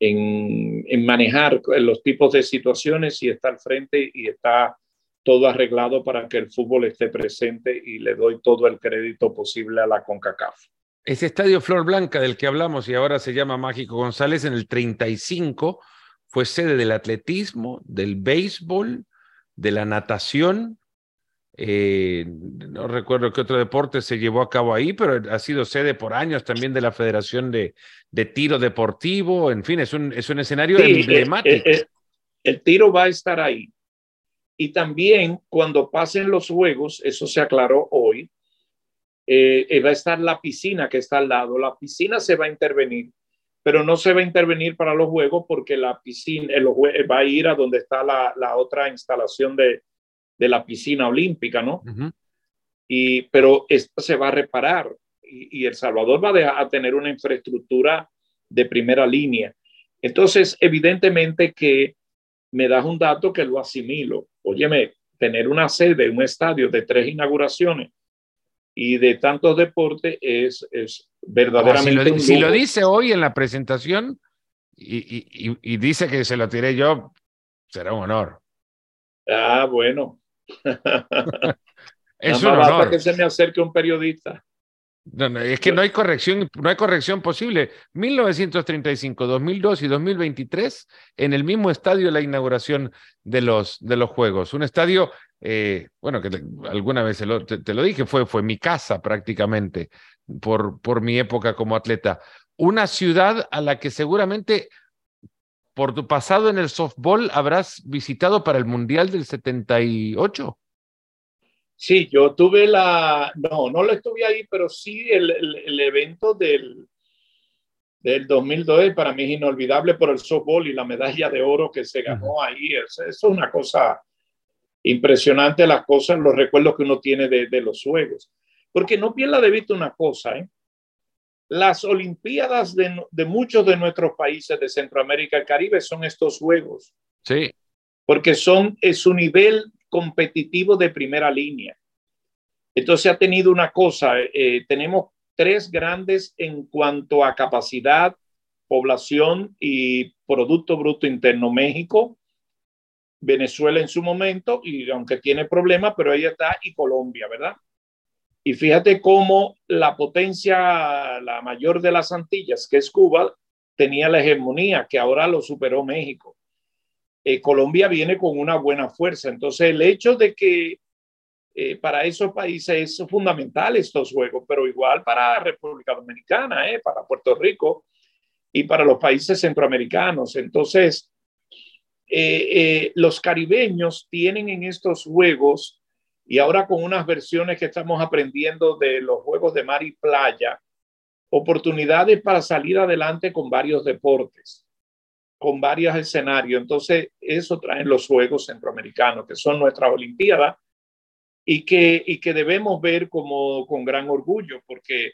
en, manejar los tipos de situaciones y está al frente y está todo arreglado para que el fútbol esté presente y le doy todo el crédito posible a la CONCACAF. Ese estadio Flor Blanca del que hablamos y ahora se llama Mágico González en el 35 fue sede del atletismo, del béisbol, de la natación. Eh, no recuerdo qué otro deporte se llevó a cabo ahí, pero ha sido sede por años también de la Federación de, de Tiro Deportivo. En fin, es un, es un escenario emblemático. el tiro va a estar ahí. Y también cuando pasen los juegos, eso se aclaró hoy, eh, eh, va a estar la piscina que está al lado. La piscina se va a intervenir, pero no se va a intervenir para los juegos porque la piscina el, va a ir a donde está la, la otra instalación de, de, la piscina olímpica, ¿no? y, pero esto se va a reparar y, El Salvador va a, a tener una infraestructura de primera línea. Entonces, evidentemente que me das un dato que lo asimilo. Óyeme, tener una sede, un estadio de tres inauguraciones y de tantos deportes es, es verdaderamente. si, lo, dice hoy en la presentación y, y, dice que se lo tiré yo, será un honor. Ah, bueno. es un honor. que se me acerque un periodista. No, no, es que no hay corrección, no hay corrección posible. 1935, 2002 y 2023 en el mismo estadio la inauguración de los, de los Juegos. Un estadio, eh, bueno, que alguna vez te, lo dije, fue, fue mi casa prácticamente por, por mi época como atleta. Una ciudad a la que seguramente por tu pasado en el softball habrás visitado para el Mundial del 78. Sí, yo tuve la, no, no lo estuve ahí, pero sí el, el, evento del, del 2002 para mí es inolvidable por el softball y la medalla de oro que se ganó ahí. Eso, es una cosa impresionante, las cosas, los recuerdos que uno tiene de, de los juegos. Porque no pierda de vista una cosa, ¿eh? Las Olimpiadas de, de, muchos de nuestros países de Centroamérica y Caribe son estos juegos. Sí. Porque son, su nivel competitivo de primera línea. Entonces ha tenido una cosa, eh, tenemos tres grandes en cuanto a capacidad, población y Producto Bruto Interno. México, Venezuela en su momento, y aunque tiene problemas, pero ahí está, y Colombia, ¿verdad? Y fíjate cómo la potencia, la mayor de las Antillas, que es Cuba, tenía la hegemonía, que ahora lo superó México. Eh, Colombia viene con una buena fuerza. Entonces, el hecho de que eh, para esos países es fundamental estos juegos, pero igual para República Dominicana, eh, para Puerto Rico y para los países centroamericanos. Entonces, los caribeños tienen en estos juegos, y ahora con unas versiones que estamos aprendiendo de los juegos de mar y playa, oportunidades para salir adelante con varios deportes con varios escenarios. Entonces, eso traen los Juegos Centroamericanos, que son nuestras Olimpiadas, y que, y que debemos ver como con gran orgullo, porque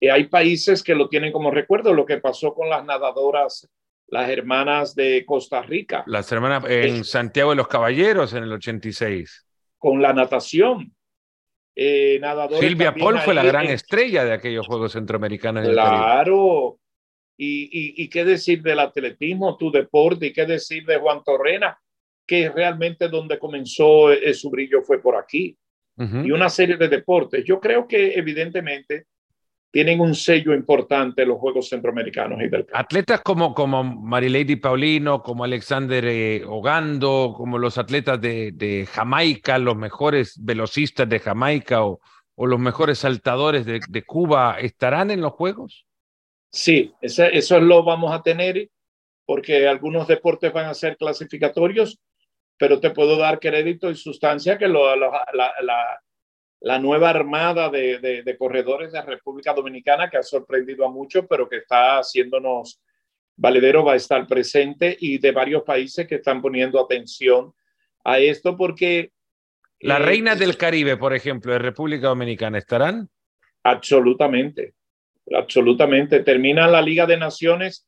hay países que lo tienen como recuerdo, lo que pasó con las nadadoras, las hermanas de Costa Rica. Las hermanas en Santiago de los Caballeros en el 86. Con la natación. Eh, Silvia Paul fue la gran estrella de aquellos Juegos Centroamericanos. Claro, y, qué decir del atletismo, tu deporte, y qué decir de Juan Torrena, que realmente donde comenzó eh, su brillo fue por aquí. Y una serie de deportes. Yo creo que evidentemente tienen un sello importante los Juegos Centroamericanos y del Atletas como, como Marilady Paulino, como Alexander eh, Ogando, como los atletas de, Jamaica, los mejores velocistas de Jamaica o, o los mejores saltadores de, de Cuba, ¿estarán en los Juegos? Sí, eso, eso lo vamos a tener porque algunos deportes van a ser clasificatorios, pero te puedo dar crédito y sustancia que lo, la, la, la, nueva armada de, de, corredores de República Dominicana que ha sorprendido a muchos, pero que está haciéndonos valedero, va a estar presente y de varios países que están poniendo atención a esto porque... Las eh, reinas del Caribe, por ejemplo, de República Dominicana, ¿estarán? Absolutamente absolutamente. Termina la Liga de Naciones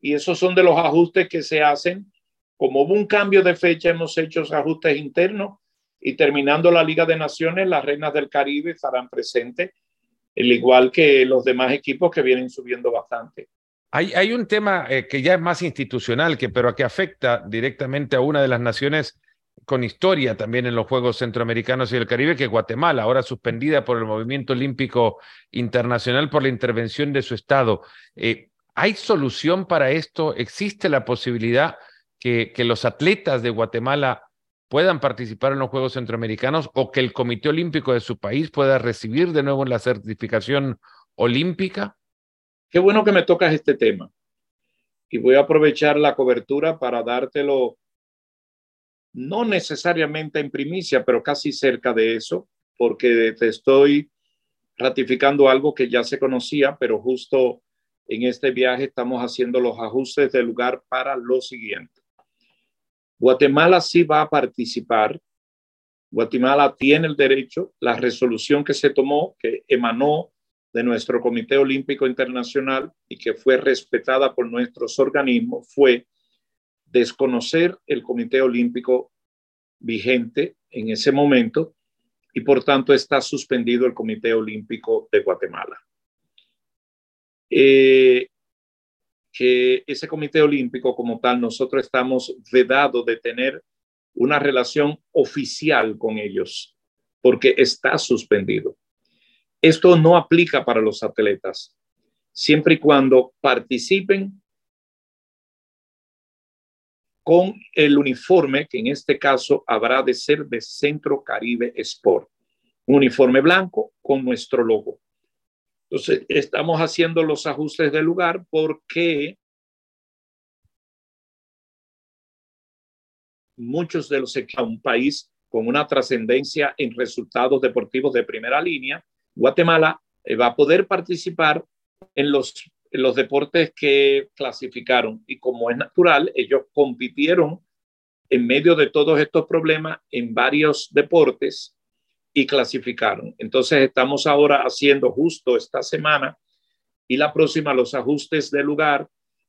y esos son de los ajustes que se hacen. Como hubo un cambio de fecha, hemos hecho ajustes internos y terminando la Liga de Naciones, las Reinas del Caribe estarán presentes, al igual que los demás equipos que vienen subiendo bastante. Hay, un tema eh, que ya es más institucional, que, pero que afecta directamente a una de las naciones con historia también en los Juegos Centroamericanos y del Caribe, que Guatemala, ahora suspendida por el Movimiento Olímpico Internacional por la intervención de su Estado. Eh, ¿Hay solución para esto? ¿Existe la posibilidad que los atletas de Guatemala puedan participar en los Juegos Centroamericanos o que el Comité Olímpico de su país pueda recibir de nuevo la certificación olímpica? Qué bueno que me tocas este tema. Y voy a aprovechar la cobertura para dártelo, no necesariamente en primicia, pero casi cerca de eso, porque te estoy ratificando algo que ya se conocía, pero justo en este viaje estamos haciendo los ajustes de lugar para lo siguiente. Guatemala sí va a participar. Guatemala tiene el derecho. La resolución que se tomó, que emanó de nuestro Comité Olímpico Internacional y que fue respetada por nuestros organismos, fue desconocer el Comité Olímpico vigente en ese momento y por tanto está suspendido el Comité Olímpico de Guatemala. Eh, que ese comité olímpico como tal, nosotros estamos vedados de tener una relación oficial con ellos, porque está suspendido. Esto no aplica para los atletas, siempre y cuando participen con el uniforme, que en este caso habrá de ser de Centro Caribe Sport, un uniforme blanco con nuestro logo. Entonces, estamos haciendo los ajustes del lugar porque muchos de los un país con una trascendencia en resultados deportivos de primera línea, Guatemala eh, va a poder participar en los, en los deportes que clasificaron. Y como es natural, ellos compitieron en medio de todos estos problemas en varios deportes y clasificaron. Entonces estamos ahora haciendo justo esta semana y la próxima los ajustes de lugar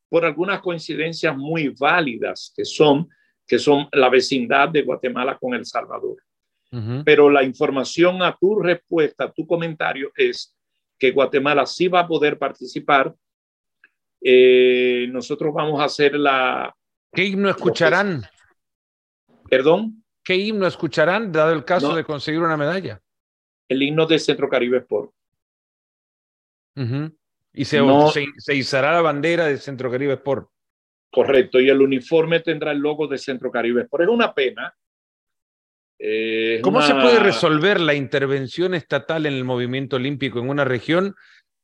por algunas coincidencias muy válidas que son que son la vecindad de Guatemala con El Salvador. Pero la información a tu respuesta, a tu comentario es que Guatemala sí va a poder participar. Eh, nosotros vamos a hacer la... ¿Qué himno escucharán? Perdón. ¿Qué himno escucharán, dado el caso de conseguir una medalla? El himno de Centro Caribe Sport. Y se, se, izará la bandera de Centro Caribe Sport. Correcto, y el uniforme tendrá el logo de Centro Caribe Sport. Es una pena. ¿Cómo se puede resolver la intervención estatal en el movimiento olímpico en una región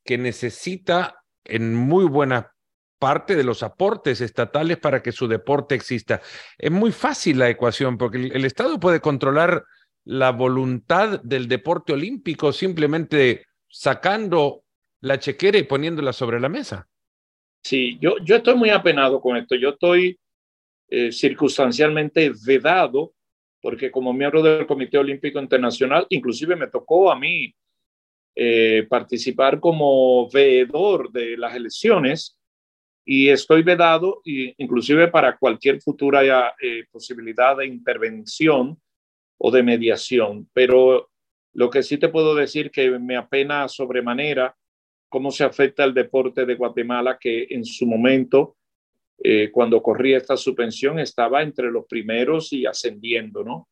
que necesita en muy buena parte de los aportes estatales para que su deporte exista. Es muy fácil la ecuación porque el, Estado puede controlar la voluntad del deporte olímpico simplemente sacando la chequera y poniéndola sobre la mesa. Sí, yo, yo estoy muy apenado con esto. Yo estoy eh, circunstancialmente vedado porque como miembro del Comité Olímpico Internacional, inclusive me tocó a mí eh, participar como veedor de las elecciones y estoy vedado, inclusive para cualquier futura eh, posibilidad de intervención o de mediación. Pero lo que sí te puedo decir que me apena sobremanera cómo se afecta el deporte de Guatemala, que en su momento, eh, cuando corría esta suspensión, estaba entre los primeros y ascendiendo, ¿no?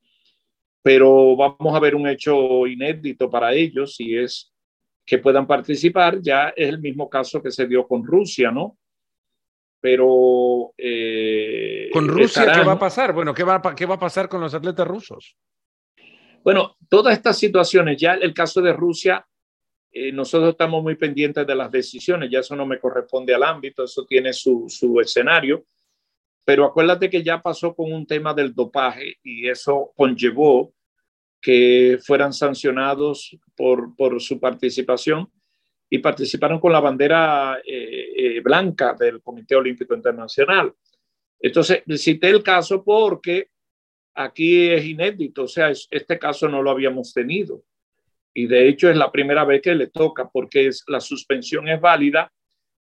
Pero vamos a ver un hecho inédito para ellos y es que puedan participar. Ya es el mismo caso que se dio con Rusia, ¿no? Pero... Eh, ¿Con Rusia qué va a pasar? Bueno, ¿qué va, ¿qué va a pasar con los atletas rusos? Bueno, todas estas situaciones, ya el caso de Rusia, eh, nosotros estamos muy pendientes de las decisiones, ya eso no me corresponde al ámbito, eso tiene su, su escenario, pero acuérdate que ya pasó con un tema del dopaje y eso conllevó que fueran sancionados por, por su participación y participaron con la bandera eh, eh, blanca del Comité Olímpico Internacional. Entonces, cité el caso porque aquí es inédito, o sea, este caso no lo habíamos tenido. y de hecho es la primera vez que le toca porque es, la suspensión es válida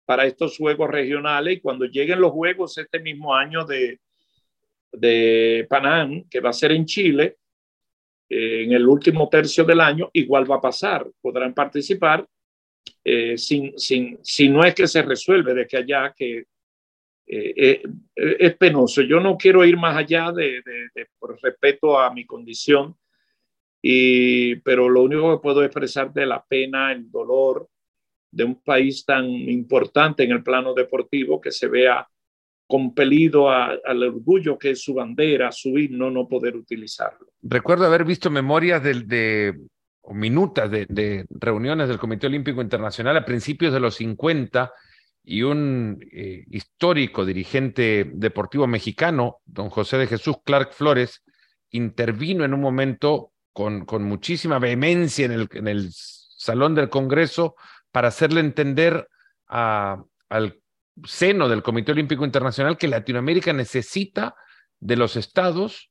para estos juegos regionales y cuando lleguen los juegos este mismo año de, de Panam, que va a ser en Chile, eh, en el último tercio del año, igual va a pasar, podrán participar eh, sin, sin, si no es que se resuelve de que allá, que eh, es penoso. Yo no quiero ir más allá de, por respeto a mi condición, y, pero lo único que puedo expresar de la pena, el dolor de un país tan importante en el plano deportivo que se vea compelido al orgullo que es su bandera, su himno, no poder utilizarlo. Recuerdo haber visto memorias de, de minutas de, reuniones del Comité Olímpico Internacional a principios de los 50 y un eh, histórico dirigente deportivo mexicano, don José de Jesús Clark Flores, intervino en un momento con, muchísima vehemencia en el, Salón del Congreso para hacerle entender al seno del Comité Olímpico Internacional que Latinoamérica necesita de los estados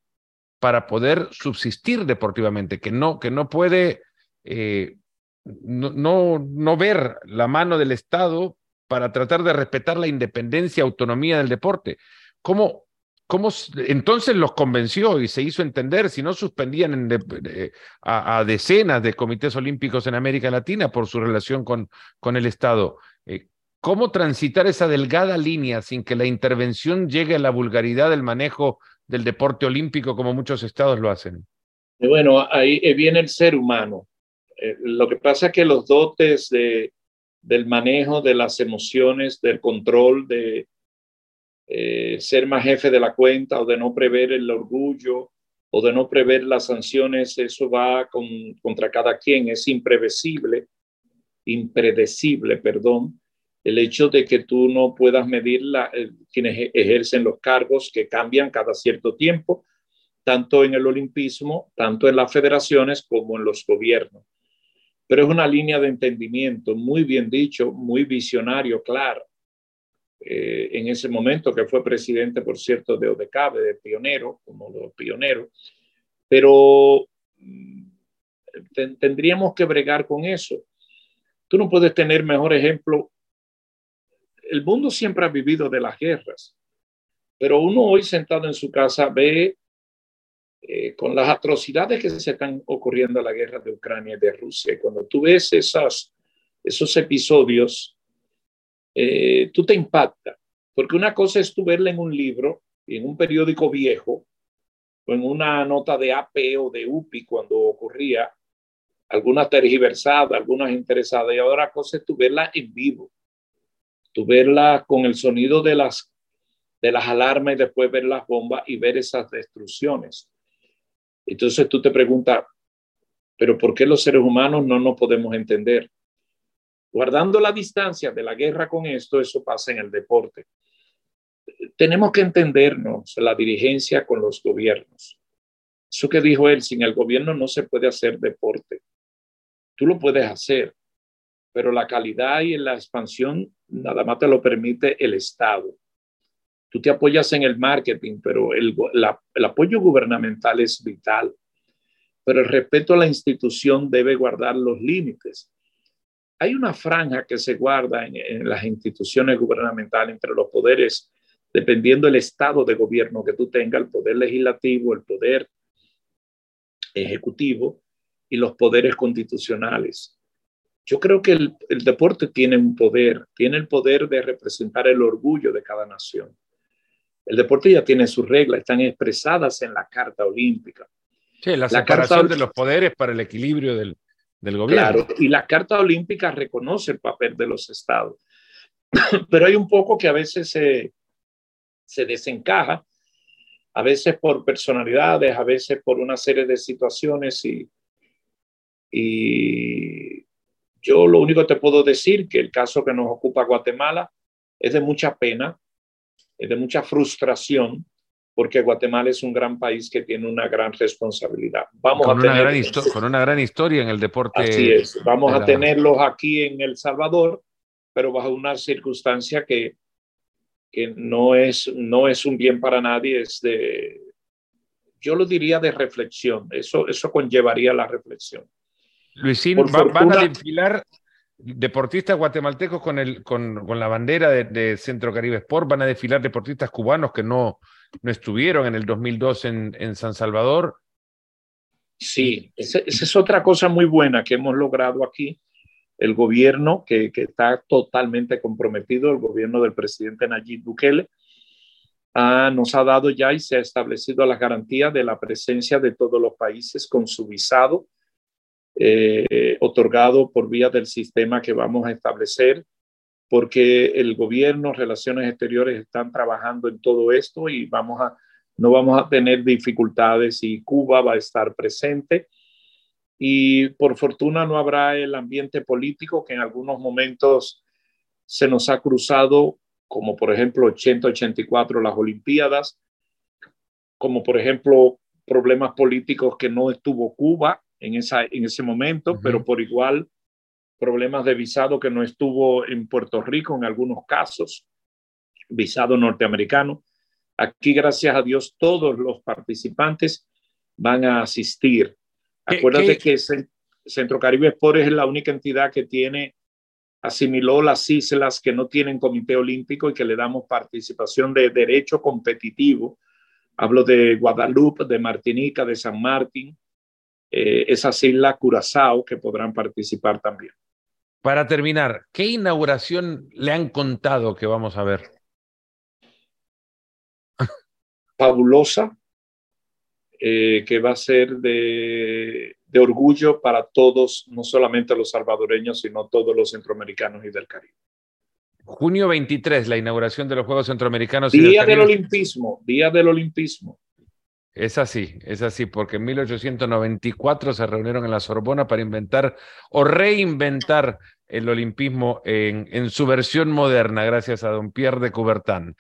para poder subsistir deportivamente, que no, que no puede eh, no, no, no ver la mano del Estado para tratar de respetar la independencia, autonomía del deporte. ¿Cómo, cómo entonces los convenció y se hizo entender si no suspendían en a, decenas de comités olímpicos en América Latina por su relación con, con el Estado? Eh, ¿Cómo transitar esa delgada línea sin que la intervención llegue a la vulgaridad del manejo del deporte olímpico como muchos estados lo hacen? Bueno, ahí viene el ser humano. Eh, lo que pasa es que los dotes de, del manejo de las emociones, del control, de eh, ser más jefe de la cuenta o de no prever el orgullo o de no prever las sanciones, eso va con, contra cada quien, es imprevisible, impredecible, perdón el hecho de que tú no puedas medir la, eh, quienes ejercen los cargos que cambian cada cierto tiempo, tanto en el olimpismo, tanto en las federaciones como en los gobiernos. Pero es una línea de entendimiento, muy bien dicho, muy visionario, claro. Eh, en ese momento que fue presidente, por cierto, de ODECABE, de pionero, como los pioneros, pero mm, tendríamos que bregar con eso. Tú no puedes tener mejor ejemplo el mundo siempre ha vivido de las guerras, pero uno hoy sentado en su casa ve eh, con las atrocidades que se están ocurriendo en la guerra de Ucrania y de Rusia. Cuando tú ves esas, esos episodios, eh, tú te impacta, porque una cosa es tú verla en un libro, en un periódico viejo, o en una nota de AP o de UPI cuando ocurría, algunas tergiversadas, algunas interesadas, y otra cosa es tú verla en vivo tú verla con el sonido de las, de las alarmas y después ver las bombas y ver esas destrucciones. Entonces tú te preguntas, pero ¿por qué los seres humanos no nos podemos entender? Guardando la distancia de la guerra con esto, eso pasa en el deporte. Tenemos que entendernos la dirigencia con los gobiernos. Eso que dijo él, sin el gobierno no se puede hacer deporte. Tú lo puedes hacer, pero la calidad y la expansión nada más te lo permite el Estado. Tú te apoyas en el marketing, pero el, apoyo gubernamental es vital. Pero el respeto a la institución debe guardar los límites. Hay una franja que se guarda en, en las instituciones gubernamentales entre los poderes, dependiendo del estado de gobierno que tú tengas, el poder legislativo, el poder ejecutivo y los poderes constitucionales. Yo creo que el, el, deporte tiene un poder, tiene el poder de representar el orgullo de cada nación. El deporte ya tiene sus reglas, están expresadas en la Carta Olímpica. Sí, la, la separación carta, de los poderes para el equilibrio del, del gobierno. Claro, y la Carta Olímpica reconoce el papel de los estados. Pero hay un poco que a veces se, se desencaja, a veces por personalidades, a veces por una serie de situaciones y, y yo lo único que te puedo decir que el caso que nos ocupa Guatemala es de mucha pena, es de mucha frustración, porque Guatemala es un gran país que tiene una gran responsabilidad. Vamos con, a una tener, gran con una gran historia en el deporte. Así es, vamos a tenerlos aquí en El Salvador, pero bajo una circunstancia que, que no, es, no es un bien para nadie, es de, yo lo diría de reflexión, eso, eso conllevaría la reflexión. Luisín, van a desfilar deportistas guatemaltecos con, el, con, la bandera de, Centro Caribe Sport, van a desfilar deportistas cubanos que no, no estuvieron en el 2002 en, en San Salvador. Sí, esa, es otra cosa muy buena que hemos logrado aquí. El gobierno que, que está totalmente comprometido, el gobierno del presidente Nayib Bukele, ah, nos ha dado ya y se ha establecido la garantía de la presencia de todos los países con su visado eh, otorgado por vía del sistema que vamos a establecer, porque el gobierno, relaciones exteriores están trabajando en todo esto y vamos a, no vamos a tener dificultades y Cuba va a estar presente. Y por fortuna no habrá el ambiente político que en algunos momentos se nos ha cruzado, como por ejemplo 80-84 las Olimpiadas, como por ejemplo problemas políticos que no estuvo Cuba en, esa, en ese momento, pero por igual problemas de visado que no estuvo en Puerto Rico en algunos casos, visado norteamericano. Aquí, gracias a Dios, todos los participantes van a asistir. Acuérdate que Centro Caribe Sport es la única entidad que tiene, asimiló las islas que no tienen comité olímpico y que le damos participación de derecho competitivo. Hablo de Guadalupe, de Martinica, de San Martín, eh, esas islas Curazao que podrán participar también. Para terminar, ¿qué inauguración le han contado que vamos a ver? Fabulosa, eh, que va a ser de, de, orgullo para todos, no solamente los salvadoreños, sino todos los centroamericanos y del Caribe. Junio 23, la inauguración de los Juegos Centroamericanos. Día del Olimpismo, Día del Olimpismo. Es así, es así, porque en 1894 se reunieron en la Sorbona para inventar o reinventar el olimpismo en, su versión moderna, gracias a don Pierre de Coubertin.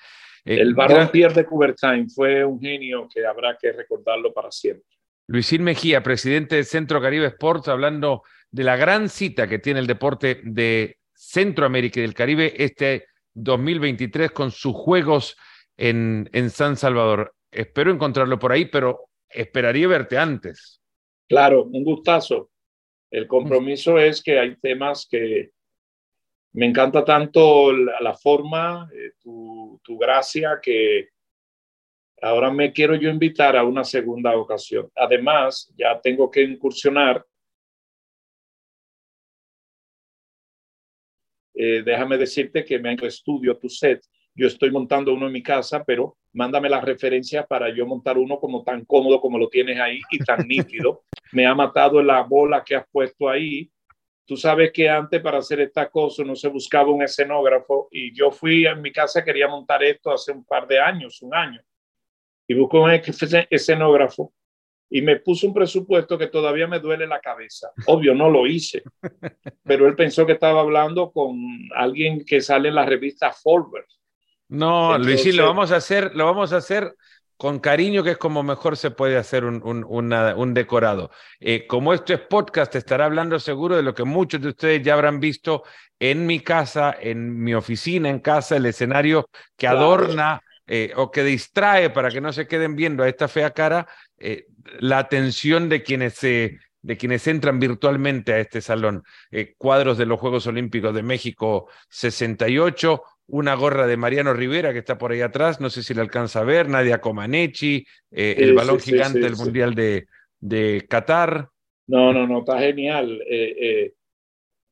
Eh, el barón Pierre de Coubertin fue un genio que habrá que recordarlo para siempre. Luisín Mejía, presidente de Centro Caribe Sports, hablando de la gran cita que tiene el deporte de Centroamérica y del Caribe este 2023 con sus Juegos en, en San Salvador espero encontrarlo por ahí, pero esperaría verte antes. Claro, un gustazo. El compromiso es que hay temas que me encanta tanto la, forma, eh, tu, tu, gracia, que ahora me quiero yo invitar a una segunda ocasión. Además, ya tengo que incursionar. Eh, déjame decirte que me han estudio tu set yo estoy montando uno en mi casa, pero mándame la referencia para yo montar uno como tan cómodo como lo tienes ahí y tan nítido. Me ha matado la bola que has puesto ahí. Tú sabes que antes para hacer esta cosa no se buscaba un escenógrafo y yo fui en mi casa, quería montar esto hace un par de años, un año, y busco un escenógrafo y me puso un presupuesto que todavía me duele la cabeza. Obvio, no lo hice, pero él pensó que estaba hablando con alguien que sale en la revista Forbes no, Luisín, lo vamos a hacer, lo vamos a hacer con cariño, que es como mejor se puede hacer un, un, decorado. Eh, como esto es podcast, estará hablando seguro de lo que muchos de ustedes ya habrán visto en mi casa, en mi oficina, en casa, el escenario que adorna eh, o que distrae para que no se queden viendo a esta fea cara eh, la atención de quienes se de quienes entran virtualmente a este salón. cuadros de los Juegos Olímpicos de México 68, una gorra de Mariano Rivera que está por ahí atrás, no sé si le alcanza a ver, Nadia Comaneci, eh, el balón gigante del Mundial de, de, Qatar. No, no, no, está genial. Eh, eh,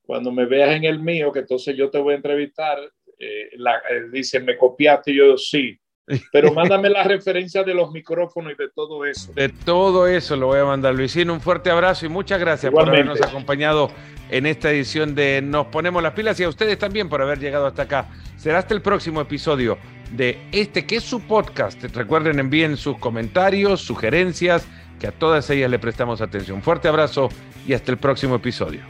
cuando me veas en el mío, que entonces yo te voy a entrevistar, la, dice, ¿me copiaste? Y yo, sí. Pero mándame la referencia de los micrófonos y de todo eso. De todo eso lo voy a mandar, Luisino. Un fuerte abrazo y muchas gracias por habernos acompañado en esta edición de Nos Ponemos las Pilas y a ustedes también por haber llegado hasta acá. Será hasta el próximo episodio de este que es su podcast. Recuerden, envíen sus comentarios, sugerencias, que a todas ellas le prestamos atención. Fuerte abrazo y hasta el próximo episodio.